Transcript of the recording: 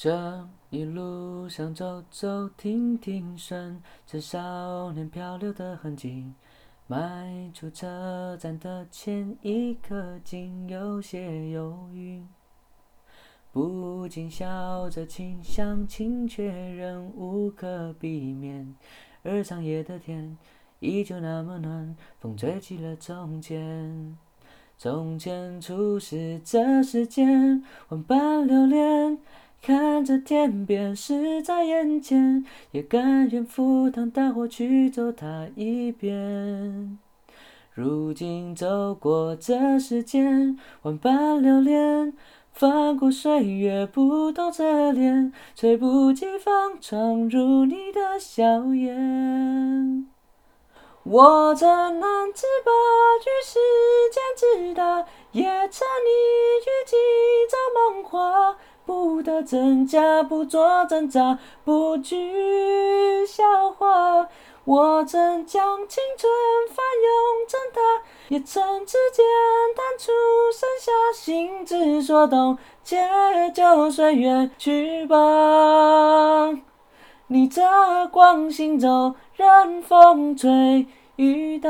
这一路上走走停停，顺着少年漂流的痕迹，迈出车站的前一刻，竟有些犹豫，不禁笑着倾向情，却仍无可避免。而长夜的天依旧那么暖，风吹起了从前。从前初识这世间，万般留恋。看着天边，势在眼前，也甘愿赴汤蹈火去走它一遍。如今走过这世间，万般留恋，翻过岁月不同侧脸，猝不及防闯入你的笑颜。我这男子把与世间之大，也沉溺于几朝梦话。不得真假，不做挣扎，不惧笑话。我曾将青春翻涌成她，也曾指尖弹出盛夏，心之所动，且就随缘去吧。逆着光行走，任风吹雨打。